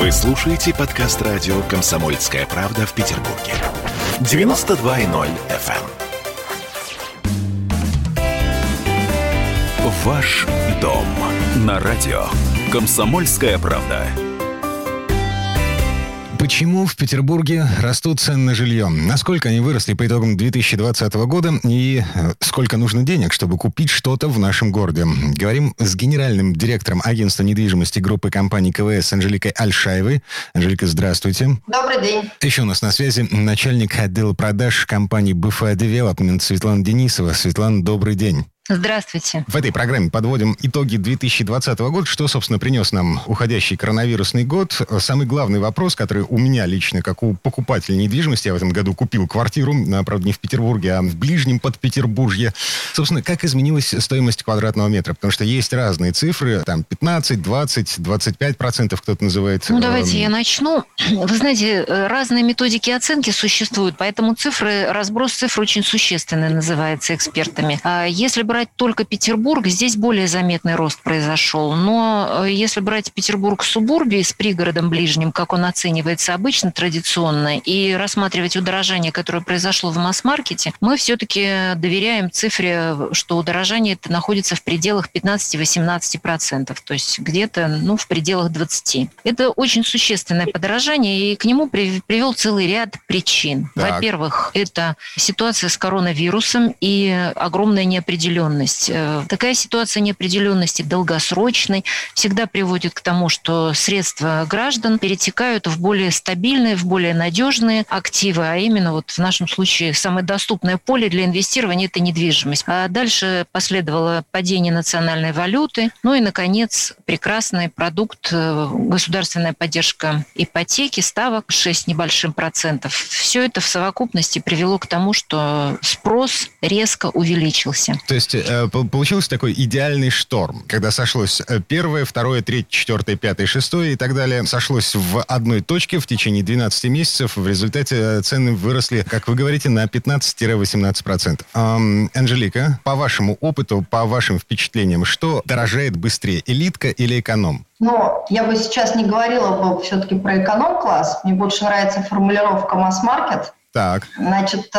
Вы слушаете подкаст радио «Комсомольская правда» в Петербурге. 92.0 FM. эм. Ваш дом на радио «Комсомольская правда». Почему в Петербурге растут цены на жилье? Насколько они выросли по итогам 2020 года? И э, сколько нужно денег, чтобы купить что-то в нашем городе? Говорим с генеральным директором агентства недвижимости группы компаний КВС Анжеликой Альшаевой. Анжелика, здравствуйте. Добрый день. Еще у нас на связи начальник отдела продаж компании БФА Девелопмент Светлана Денисова. Светлана, добрый день. Здравствуйте. В этой программе подводим итоги 2020 года. Что, собственно, принес нам уходящий коронавирусный год? Самый главный вопрос, который у меня лично, как у покупателя недвижимости, я в этом году купил квартиру, правда, не в Петербурге, а в ближнем Подпетербурге. Собственно, как изменилась стоимость квадратного метра? Потому что есть разные цифры, там 15, 20, 25 процентов кто-то называет. Ну, давайте эм, я начну. Вы знаете, разные методики оценки существуют, поэтому цифры, разброс цифр очень существенный называется экспертами. А если брать брать только Петербург, здесь более заметный рост произошел. Но э, если брать Петербург субурбии с пригородом ближним, как он оценивается обычно, традиционно, и рассматривать удорожание, которое произошло в масс-маркете, мы все-таки доверяем цифре, что удорожание это находится в пределах 15-18%, то есть где-то ну, в пределах 20%. Это очень существенное подорожание, и к нему привел целый ряд причин. Во-первых, это ситуация с коронавирусом и огромная неопределенность неопределенность. Э, такая ситуация неопределенности долгосрочной всегда приводит к тому, что средства граждан перетекают в более стабильные, в более надежные активы, а именно вот в нашем случае самое доступное поле для инвестирования – это недвижимость. А дальше последовало падение национальной валюты, ну и, наконец, прекрасный продукт э, государственная поддержка ипотеки, ставок 6 небольшим процентов. Все это в совокупности привело к тому, что спрос резко увеличился. То есть э, получился такой идеальный шторм, когда сошлось э, первое, второе, третье, четвертое, пятое, шестое и так далее, сошлось в одной точке в течение 12 месяцев. В результате э, цены выросли, как вы говорите, на 15-18%. Эм, Анжелика, по вашему опыту, по вашим впечатлениям, что дорожает быстрее, элитка или эконом? Но я бы сейчас не говорила бы все-таки про эконом-класс. Мне больше нравится формулировка масс-маркет. Так. Значит, э,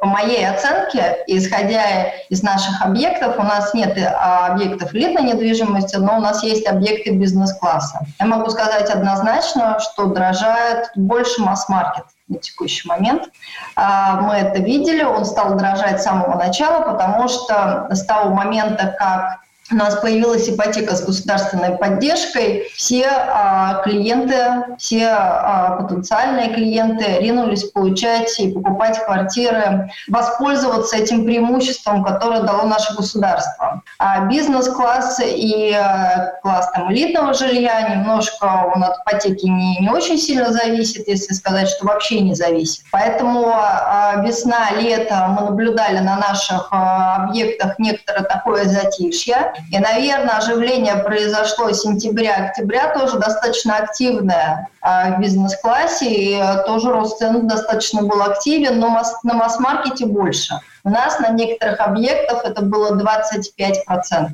по моей оценке, исходя из наших объектов, у нас нет э, объектов элитной недвижимости, но у нас есть объекты бизнес-класса. Я могу сказать однозначно, что дорожает больше масс-маркет на текущий момент. А, мы это видели, он стал дорожать с самого начала, потому что с того момента, как у нас появилась ипотека с государственной поддержкой, все а, клиенты, все а, потенциальные клиенты ринулись получать и покупать квартиры, воспользоваться этим преимуществом, которое дало наше государство. А бизнес-класс и а, класс там, элитного жилья немножко он от ипотеки не, не очень сильно зависит, если сказать, что вообще не зависит. Поэтому а, весна, лето мы наблюдали на наших а, объектах некоторое такое затишье. И, наверное, оживление произошло сентября-октября, тоже достаточно активное а, в бизнес-классе, и тоже рост цен достаточно был активен, но на масс-маркете больше. У нас на некоторых объектах это было 25%.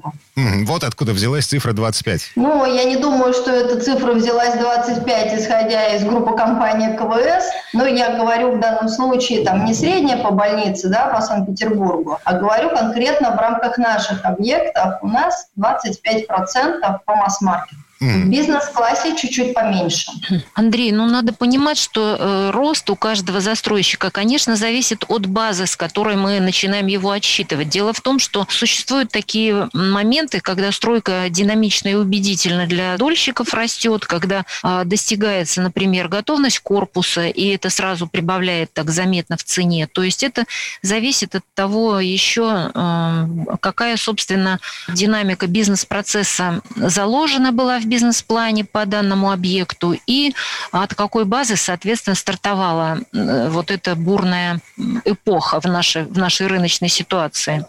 Вот откуда взялась цифра 25. Ну, я не думаю, что эта цифра взялась 25, исходя из группы компании КВС. Но я говорю в данном случае там не средняя по больнице, да, по Санкт-Петербургу, а говорю конкретно в рамках наших объектов. У нас 25% по масс-маркету. В бизнес-классе чуть-чуть поменьше. Андрей, ну надо понимать, что э, рост у каждого застройщика, конечно, зависит от базы, с которой мы начинаем его отсчитывать. Дело в том, что существуют такие моменты, когда стройка динамично и убедительно для дольщиков растет, когда э, достигается, например, готовность корпуса, и это сразу прибавляет так заметно в цене. То есть это зависит от того еще, э, какая, собственно, динамика бизнес-процесса заложена была в бизнес-плане по данному объекту и от какой базы, соответственно, стартовала э, вот эта бурная эпоха в нашей, в нашей рыночной ситуации.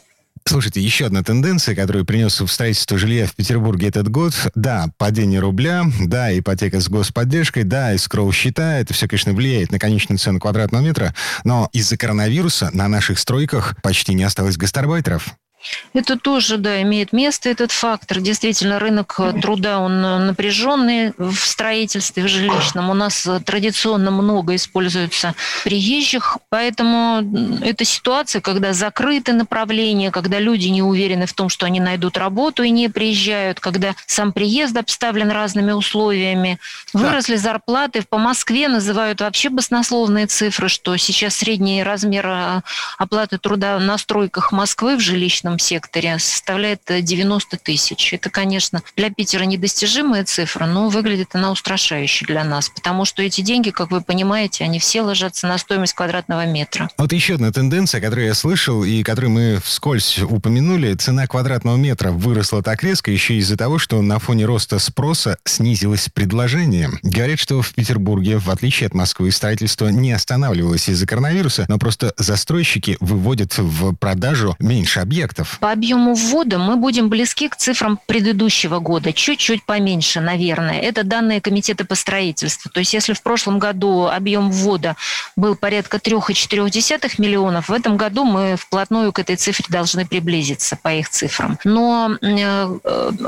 Слушайте, еще одна тенденция, которую принес в строительство жилья в Петербурге этот год. Да, падение рубля, да, ипотека с господдержкой, да, искроу счета. Это все, конечно, влияет на конечную цену квадратного метра. Но из-за коронавируса на наших стройках почти не осталось гастарбайтеров. Это тоже, да, имеет место этот фактор. Действительно, рынок труда, он напряженный в строительстве, в жилищном. У нас традиционно много используется приезжих, поэтому это ситуация, когда закрыты направления, когда люди не уверены в том, что они найдут работу и не приезжают, когда сам приезд обставлен разными условиями. Выросли зарплаты. По Москве называют вообще баснословные цифры, что сейчас средний размер оплаты труда на стройках Москвы в жилищном секторе составляет 90 тысяч. Это, конечно, для Питера недостижимая цифра, но выглядит она устрашающе для нас, потому что эти деньги, как вы понимаете, они все ложатся на стоимость квадратного метра. Вот еще одна тенденция, которую я слышал и которую мы вскользь упомянули, цена квадратного метра выросла так резко еще из-за того, что на фоне роста спроса снизилось предложение. Говорят, что в Петербурге, в отличие от Москвы, строительство не останавливалось из-за коронавируса, но просто застройщики выводят в продажу меньше объектов. По объему ввода мы будем близки к цифрам предыдущего года, чуть-чуть поменьше, наверное. Это данные комитета по строительству. То есть если в прошлом году объем ввода был порядка 3,4 миллионов, в этом году мы вплотную к этой цифре должны приблизиться по их цифрам. Но э,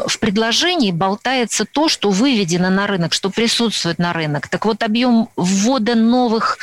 в предложении болтается то, что выведено на рынок, что присутствует на рынок. Так вот, объем ввода новых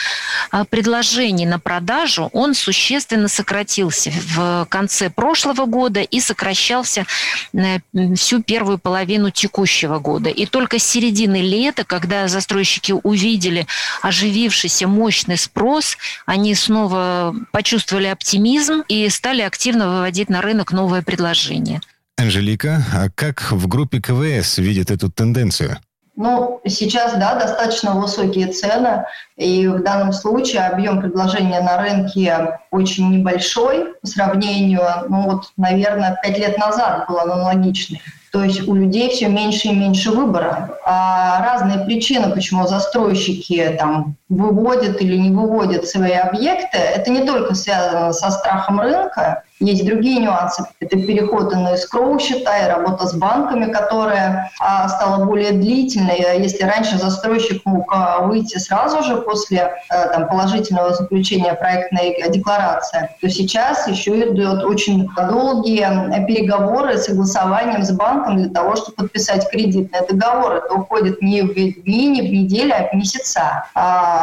а, предложений на продажу, он существенно сократился в конце прошлого года и сокращался э, всю первую половину текущего года. И только с середины лета, когда застройщики увидели оживившийся мощный спрос, они снова почувствовали оптимизм и стали активно выводить на рынок новое предложение. Анжелика, а как в группе КВС видит эту тенденцию? Ну, сейчас, да, достаточно высокие цены, и в данном случае объем предложения на рынке очень небольшой по сравнению, ну вот, наверное, пять лет назад был аналогичный. То есть у людей все меньше и меньше выбора. А разные причины, почему застройщики там выводят или не выводят свои объекты, это не только связано со страхом рынка, есть другие нюансы. Это переход на escrow счета и работа с банками, которая а, стала более длительной. Если раньше застройщик мог а, выйти сразу же после а, там, положительного заключения проектной декларации, то сейчас еще идет очень долгие переговоры с согласованием с банком для того, чтобы подписать кредитный договор. Это уходит не в дни, не в недели, а в месяца.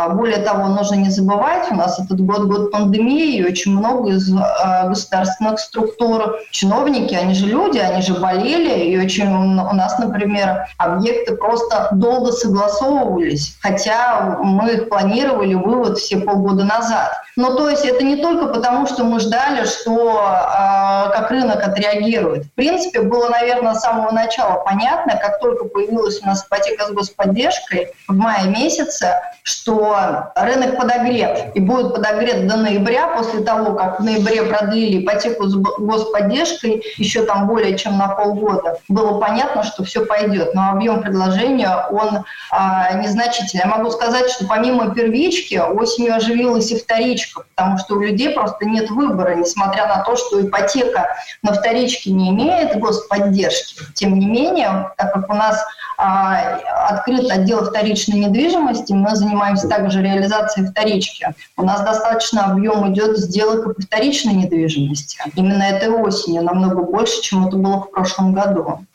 А, более того, нужно не забывать, у нас этот год год пандемии, и очень много из а, государств государственных структур. Чиновники, они же люди, они же болели, и очень у нас, например, объекты просто долго согласовывались, хотя мы их планировали вывод все полгода назад. Но то есть это не только потому, что мы ждали, что э, как рынок отреагирует. В принципе, было, наверное, с самого начала понятно, как только появилась у нас ипотека с господдержкой в мае месяце, что рынок подогрет и будет подогрет до ноября, после того, как в ноябре продлили ипотеку с господдержкой еще там более чем на полгода. Было понятно, что все пойдет, но объем предложения, он а, незначительный. Я могу сказать, что помимо первички осенью оживилась и вторичка, потому что у людей просто нет выбора, несмотря на то, что ипотека на вторичке не имеет господдержки. Тем не менее, так как у нас а, открыт отдел вторичной недвижимости, мы занимаемся также реализацией вторички. У нас достаточно объем идет сделок по вторичной недвижимости. Именно этой осенью намного больше, чем это было в прошлом году.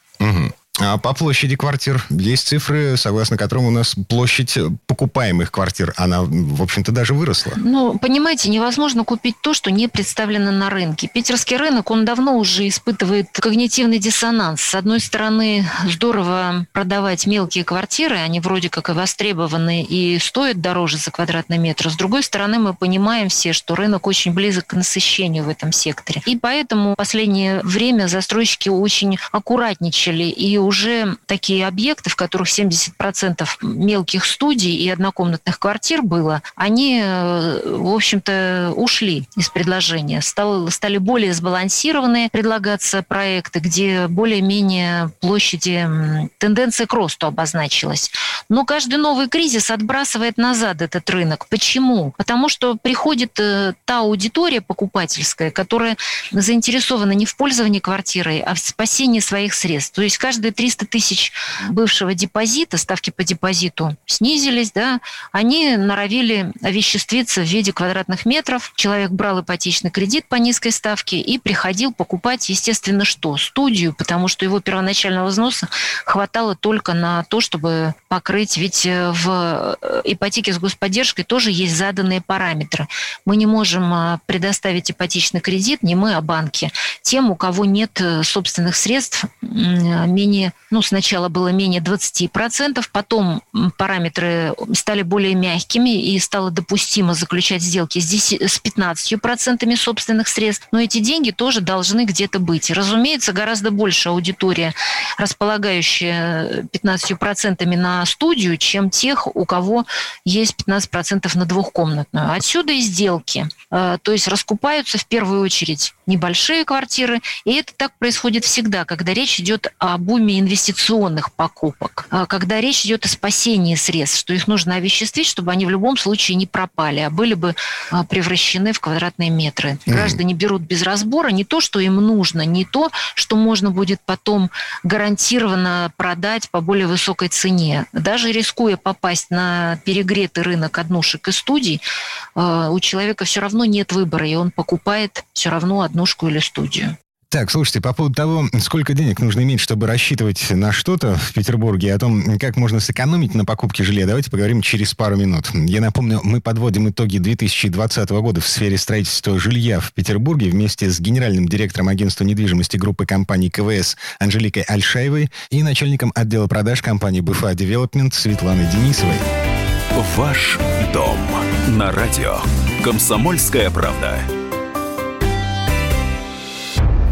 А по площади квартир есть цифры, согласно которым у нас площадь покупаемых квартир, она, в общем-то, даже выросла. Ну, понимаете, невозможно купить то, что не представлено на рынке. Питерский рынок, он давно уже испытывает когнитивный диссонанс. С одной стороны, здорово продавать мелкие квартиры, они вроде как и востребованы и стоят дороже за квадратный метр. С другой стороны, мы понимаем все, что рынок очень близок к насыщению в этом секторе. И поэтому в последнее время застройщики очень аккуратничали и уже такие объекты, в которых 70% мелких студий и однокомнатных квартир было, они, э, в общем-то, ушли из предложения. Стал, стали более сбалансированные предлагаться проекты, где более-менее площади, тенденция к росту обозначилась. Но каждый новый кризис отбрасывает назад этот рынок. Почему? Потому что приходит э, та аудитория покупательская, которая заинтересована не в пользовании квартирой, а в спасении своих средств. То есть каждые 300 тысяч бывшего депозита, ставки по депозиту снизились, да, они норовили овеществиться в виде квадратных метров. Человек брал ипотечный кредит по низкой ставке и приходил покупать, естественно, что? Студию, потому что его первоначального взноса хватало только на то, чтобы покрыть. Ведь э, в э, ипотеке с господдержкой тоже есть заданные параметры. Мы не можем э, предоставить ипотечный кредит, не мы, а банки, тем, у кого нет собственных средств менее, ну, сначала было менее 20%, потом параметры стали более мягкими и стало допустимо заключать сделки с 15% собственных средств. Но эти деньги тоже должны где-то быть. Разумеется, гораздо больше аудитория, располагающая 15% на студию, чем тех, у кого есть 15% на двухкомнатную. Отсюда и сделки. Э, то есть раскупаются в первую очередь небольшие квартиры, и это так происходит всегда, когда речь идет об буме инвестиционных покупок, э, когда речь идет о спасении средств, что их нужно овеществить, чтобы они в любом случае не пропали, а были бы э, превращены в квадратные метры. Граждане берут без разбора не то, что им нужно, не то, что можно будет потом гарантированно продать по более высокой цене. Даже рискуя попасть на перегретый рынок однушек и студий, э, у человека все равно нет выбора, и он покупает все равно однушку или студию. Так, слушайте, по поводу того, сколько денег нужно иметь, чтобы рассчитывать на что-то в Петербурге, о том, как можно сэкономить на покупке жилья, давайте поговорим через пару минут. Я напомню, мы подводим итоги 2020 года в сфере строительства жилья в Петербурге вместе с генеральным директором агентства недвижимости группы компаний КВС Анжеликой Альшаевой и начальником отдела продаж компании БФА Девелопмент Светланой Денисовой. Ваш дом на радио. Комсомольская правда.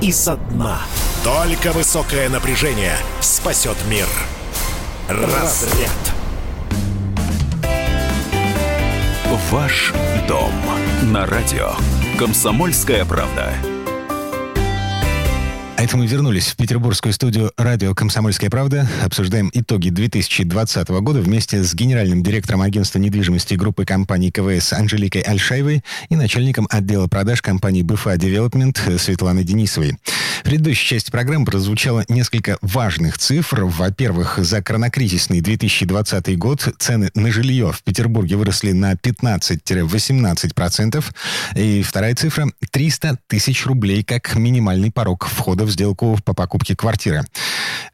и со дна. Только высокое напряжение спасет мир. Разряд. Ваш дом на радио. Комсомольская правда. А это мы вернулись в петербургскую студию радио «Комсомольская правда». Обсуждаем итоги 2020 года вместе с генеральным директором агентства недвижимости группы компаний КВС Анжеликой Альшаевой и начальником отдела продаж компании БФА Девелопмент Светланой Денисовой. В предыдущей части программы прозвучало несколько важных цифр. Во-первых, за коронакризисный 2020 год цены на жилье в Петербурге выросли на 15-18%. И вторая цифра – 300 тысяч рублей как минимальный порог входа в сделку по покупке квартиры.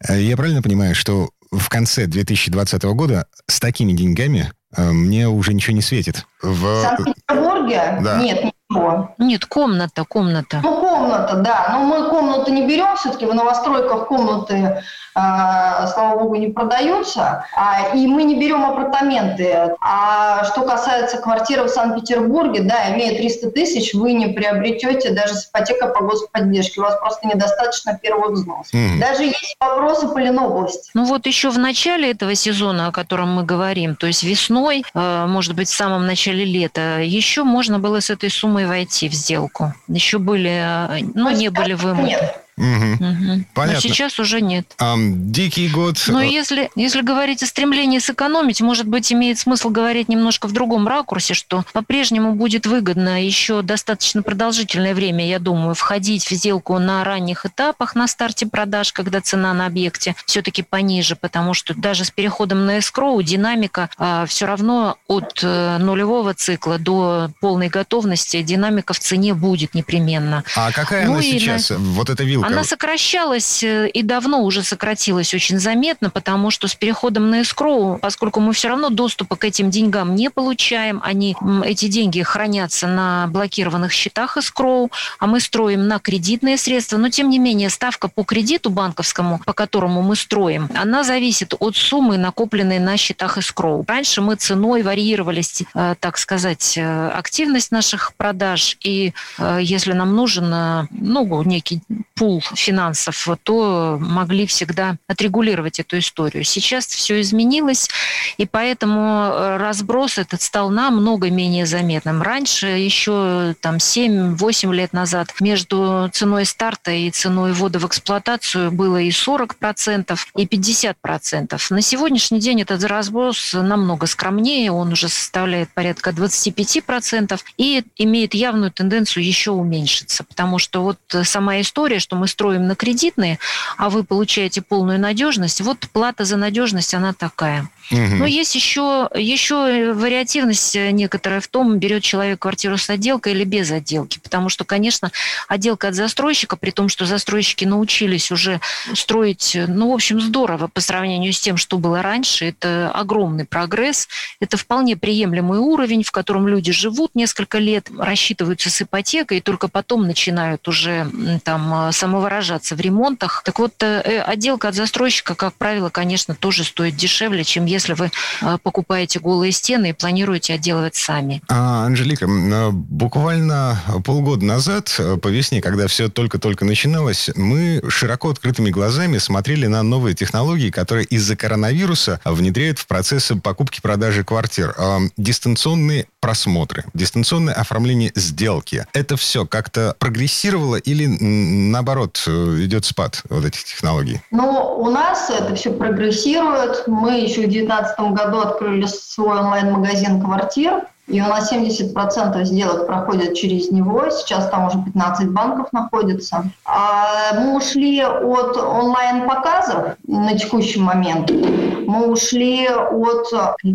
Э, я правильно понимаю, что в конце 2020 года с такими деньгами э, мне уже ничего не светит? В Санкт-Петербурге? Да. Нет, ничего. Нет, комната, комната. Ну, комната, да. Но мы комнату не берем, все-таки в новостройках комнаты а, слава богу, не продаются, а, и мы не берем апартаменты. А что касается квартиры в Санкт-Петербурге, да, имея 300 тысяч, вы не приобретете даже с ипотека по господдержке, у вас просто недостаточно первого взноса. Mm. Даже есть вопросы по Ленобласти. Ну вот еще в начале этого сезона, о котором мы говорим, то есть весной, э, может быть, в самом начале лета, еще можно было с этой суммой войти в сделку. Еще были, э, ну, не были вымыты. Нет. Угу. Угу. Понятно. Но сейчас уже нет. А, дикий год. Но если, если говорить о стремлении сэкономить, может быть, имеет смысл говорить немножко в другом ракурсе, что по-прежнему будет выгодно еще достаточно продолжительное время, я думаю, входить в сделку на ранних этапах на старте продаж, когда цена на объекте все-таки пониже, потому что даже с переходом на эскроу динамика а, все равно от а, нулевого цикла до полной готовности динамика в цене будет непременно. А какая ну она сейчас? На... Вот эта вилка Она сокращалась э, и давно уже сократилась очень заметно, потому что с переходом на эскроу, поскольку мы все равно доступа к этим деньгам не получаем, они, эти деньги хранятся на блокированных счетах эскроу, а мы строим на кредитные средства. Но, тем не менее, ставка по кредиту банковскому, по которому мы строим, она зависит от суммы, накопленной на счетах эскроу. Раньше мы ценой варьировались, э, так сказать, э, активность наших продаж, и если нам нужен ну, некий пул финансов, то могли всегда отрегулировать эту историю. Сейчас все изменилось, и поэтому э, разброс этот стал намного менее заметным. Раньше, еще там 7-8 лет назад, между ценой старта и ценой ввода в эксплуатацию было и 40%, и 50%. На сегодняшний день этот разброс намного скромнее, он уже составляет порядка 25% и имеет явную тенденцию еще уменьшиться, потому что вот сама история, что мы строим на кредитные, а вы получаете полную надежность, вот плата за надежность, она такая. Угу. Но есть еще, еще вариативность некоторая в том, берет человек квартиру с отделкой или без отделки. Потому что, конечно, отделка от застройщика, при том, что застройщики научились уже строить, ну, в общем, здорово по сравнению с тем, что было раньше. Это огромный прогресс. Это вполне приемлемый уровень, в котором люди живут несколько лет, рассчитываются с ипотекой, и только потом начинают уже там самовыражаться в ремонтах. Так вот, э, отделка от застройщика, как правило, конечно, тоже стоит дешевле, чем если вы э, покупаете голые стены и планируете отделывать сами. А, Анжелика, э, буквально полгода назад, э, по весне, когда все только-только начиналось, мы широко открытыми глазами смотрели на новые технологии, которые из-за коронавируса внедряют в процессы покупки-продажи квартир. Дистанционные просмотры, дистанционное оформление сделки. Это все как-то прогрессировало или наоборот идет спад вот этих технологий? Ну, у нас это все прогрессирует. Мы еще 2019 году открыли свой онлайн-магазин квартир. И у нас 70% сделок проходят через него. Сейчас там уже 15 банков находится. А мы ушли от онлайн-показов на текущий момент. Мы ушли от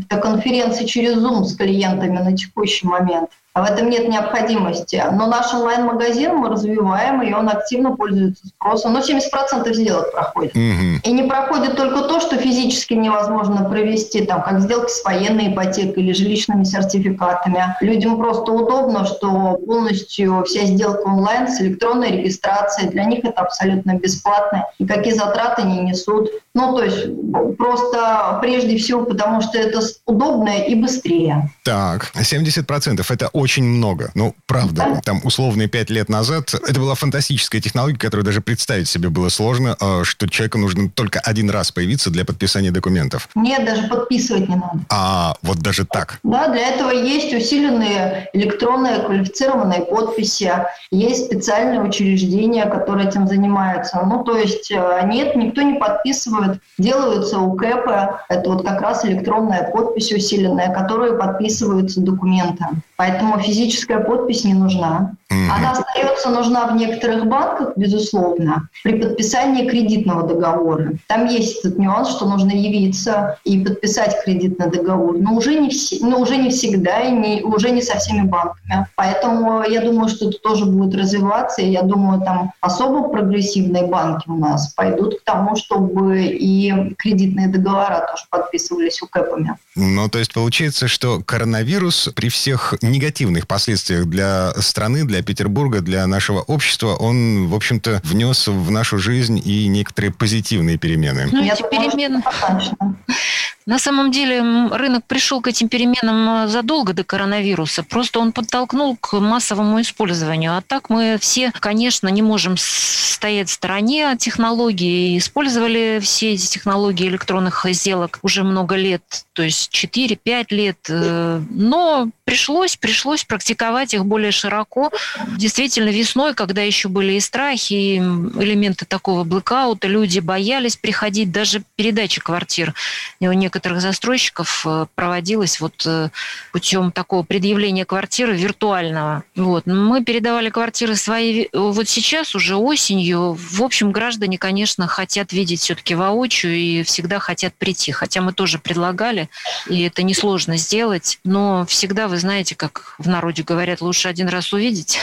конференций через Zoom с клиентами на текущий момент. В этом нет необходимости. Но наш онлайн-магазин мы развиваем, и он активно пользуется спросом. Но 70% сделок проходит. Угу. И не проходит только то, что физически невозможно провести, там, как сделки с военной ипотекой или жилищными сертификатами. Людям просто удобно, что полностью вся сделка онлайн с электронной регистрацией. Для них это абсолютно бесплатно. Никакие затраты не несут. Ну, то есть просто прежде всего потому, что это удобно и быстрее. Так, 70% это очень много. Ну, правда, да. там условные 5 лет назад это была фантастическая технология, которую даже представить себе было сложно, а, что человеку нужно только один раз появиться для подписания документов. Нет, даже подписывать не надо. А, вот даже так? Да, для этого есть усиленные электронные квалифицированные подписи, есть специальные учреждения, которые этим занимаются. Ну, то есть э, нет, никто не подписывает. Делаются УКЭПы, это вот как раз электронная подпись усиленная, которую подписываются документы. Поэтому физическая подпись не нужна. Она остается нужна в некоторых банках, безусловно, при подписании кредитного договора. Там есть этот нюанс, что нужно явиться и подписать кредитный договор, но уже не, все, но уже не всегда и не, уже не со всеми банками. Поэтому я думаю, что это тоже будет развиваться, и я думаю, там особо прогрессивные банки у нас пойдут к тому, чтобы и кредитные договора тоже подписывались у УКЭПами. Ну, то есть получается, что коронавирус при всех негативных последствиях для страны, для Петербурга, для нашего общества, он, в общем-то, внес в нашу жизнь и некоторые позитивные перемены. Ну, эти перемены... На самом деле рынок пришел к этим переменам э, задолго до коронавируса. Просто он подтолкнул к массовому использованию. А так мы все, конечно, не можем стоять в стороне от технологий. Использовали все эти технологии электронных сделок уже много лет, то есть 4-5 лет. Э, но пришлось, пришлось практиковать их более широко. Действительно, весной, когда еще были и страхи, и элементы такого блэкаута, люди боялись приходить, даже передачи квартир. Некоторые некоторых застройщиков э, проводилось вот э, путем такого предъявления квартиры виртуального. Вот. Мы передавали квартиры свои вот сейчас уже осенью. В общем, граждане, конечно, хотят видеть все-таки воочию и всегда хотят прийти. Хотя мы тоже предлагали, и это несложно сделать. Но всегда, вы знаете, как в народе говорят, лучше один раз увидеть.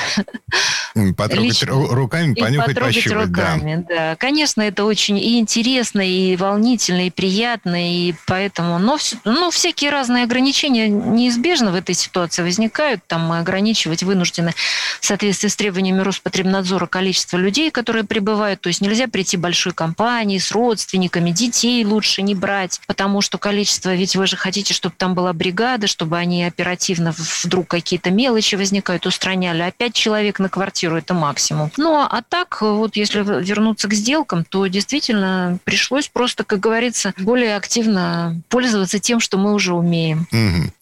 Потрогать Лично. руками, понюхать, потрогать пощупать. руками, да. да. Конечно, это очень и интересно, и волнительно, и приятно, и поэтому... Но, ну, всякие разные ограничения неизбежно в этой ситуации возникают. Там мы ограничивать вынуждены в соответствии с требованиями Роспотребнадзора количество людей, которые прибывают. То есть нельзя прийти большой компанией с родственниками, детей лучше не брать, потому что количество... Ведь вы же хотите, чтобы там была бригада, чтобы они оперативно вдруг какие-то мелочи возникают, устраняли. А пять человек на квартиру – это максимум. Ну, а так, вот если вернуться к сделкам, то действительно пришлось просто, как говорится, более активно пользоваться тем, что мы уже умеем. Угу.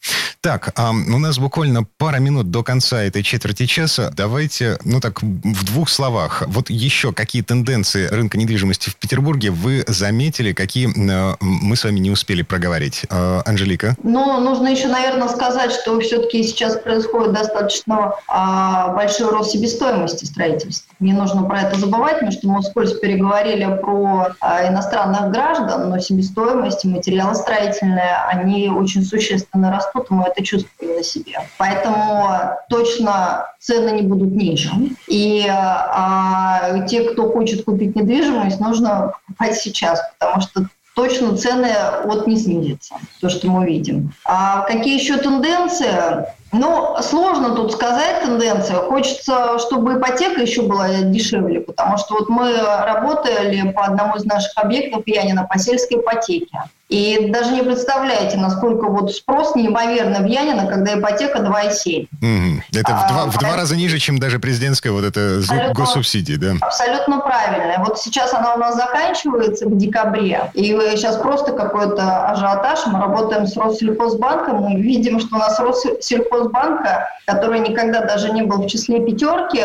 Так, а у нас буквально пара минут до конца этой четверти часа. Давайте, ну так, в двух словах. Вот еще какие тенденции рынка недвижимости в Петербурге вы заметили, какие э, мы с вами не успели проговорить? Э, Анжелика? Ну, нужно еще, наверное, сказать, что все-таки сейчас происходит достаточно а, большой рост себестоимости строительства. Не нужно про это забывать, потому что мы вскользь переговорили про а, иностранных граждан, но себестоимость и строительные, они очень существенно растут, мы это чувствуем на себе. Поэтому точно цены не будут ниже. И а, те, кто хочет купить недвижимость, нужно покупать сейчас, потому что точно цены вот не снизятся, то, что мы видим. А какие еще тенденции? Ну, сложно тут сказать тенденцию. Хочется, чтобы ипотека еще была дешевле, потому что вот мы работали по одному из наших объектов Янина по сельской ипотеке. И даже не представляете, насколько вот спрос неимоверно в Янина, когда ипотека 2,7. Mm-hmm. Это а, в, два, в два раза ниже, чем даже президентская вот эта госсубсидия, да? Абсолютно правильно. Вот сейчас она у нас заканчивается в декабре, и сейчас просто какой-то ажиотаж. Мы работаем с Россельхозбанком, мы видим, что у нас Россельхозбанка, который никогда даже не был в числе пятерки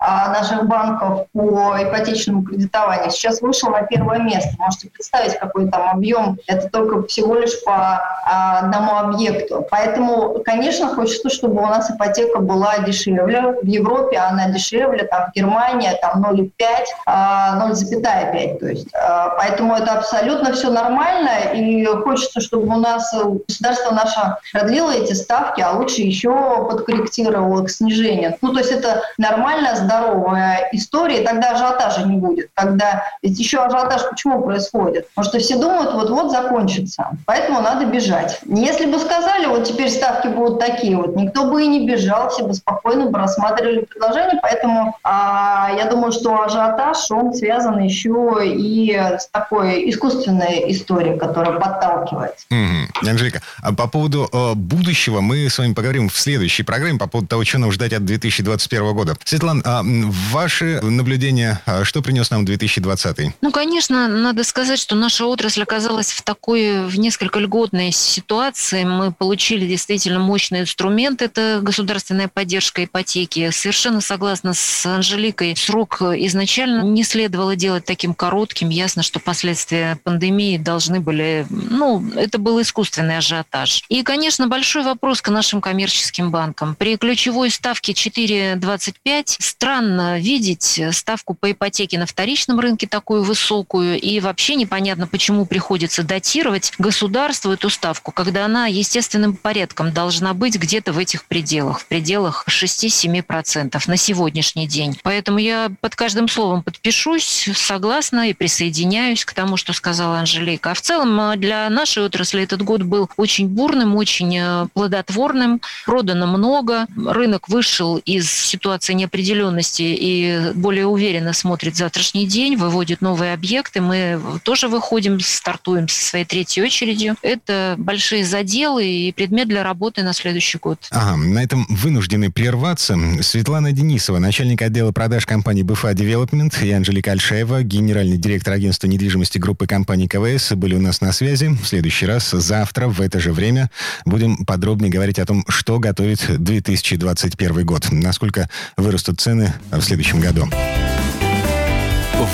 наших банков по ипотечному кредитованию, сейчас вышел на первое место. Можете представить, какой там объем это только всего лишь по а, одному объекту. Поэтому, конечно, хочется, чтобы у нас ипотека была дешевле. В Европе она дешевле, там в Германии там 0,5, 0,5, а, то есть. А, поэтому это абсолютно все нормально, и хочется, чтобы у нас государство наше продлило эти ставки, а лучше еще подкорректировало к снижению. Ну, то есть это нормальная, здоровая история, тогда ажиотажа не будет. Когда ведь еще ажиотаж почему происходит? Потому что все думают, вот-вот закончится. Поэтому надо бежать. Если бы сказали, вот теперь ставки будут такие, вот никто бы и не бежал, все бы спокойно бы рассматривали предложение. Поэтому а, я думаю, что ажиотаж, он связан еще и с такой искусственной историей, которая подталкивает. Mm-hmm. Анжелика, а по поводу э, будущего мы с вами поговорим в следующей программе по поводу того, что нам ждать от 2021 года. Светлана, ваши наблюдения, а, что принес нам 2020? Ну, конечно, надо сказать, что наша отрасль оказалась в такой, в несколько льготной ситуации. Мы получили действительно мощный инструмент, это государственная поддержка ипотеки. Совершенно согласна с Анжеликой, срок изначально не следовало делать таким коротким. Ясно, что последствия пандемии должны были, ну, это был искусственный ажиотаж. И, конечно, большой вопрос к нашим коммерческим банкам. При ключевой ставке 4,25 странно видеть ставку по ипотеке на вторичном рынке такую высокую, и вообще непонятно, почему приходится датировать государству эту ставку, когда она естественным порядком должна быть где-то в этих пределах, в пределах 6-7% на сегодняшний день. Поэтому я под каждым словом подпишусь, согласна и присоединяюсь к тому, что сказала Анжелика. А в целом а, для нашей отрасли этот год был очень бурным, очень э, плодотворным, продано много, рынок вышел из ситуации неопределенности и более уверенно смотрит завтрашний день, выводит новые объекты. Мы тоже выходим, стартуем с своей третьей очередью. Это большие заделы и предмет для работы на следующий год. Ага, на этом вынуждены прерваться. Светлана Денисова, начальник отдела продаж компании БФА Девелопмент, и Анжелика Альшаева, генеральный директор агентства недвижимости группы компаний КВС, были у нас на связи. В следующий раз, завтра, в это же время, будем подробнее говорить о том, что готовит 2021 год, насколько вырастут цены в следующем году.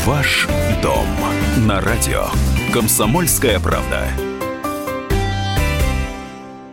Ваш дом на радио. Комсомольская правда.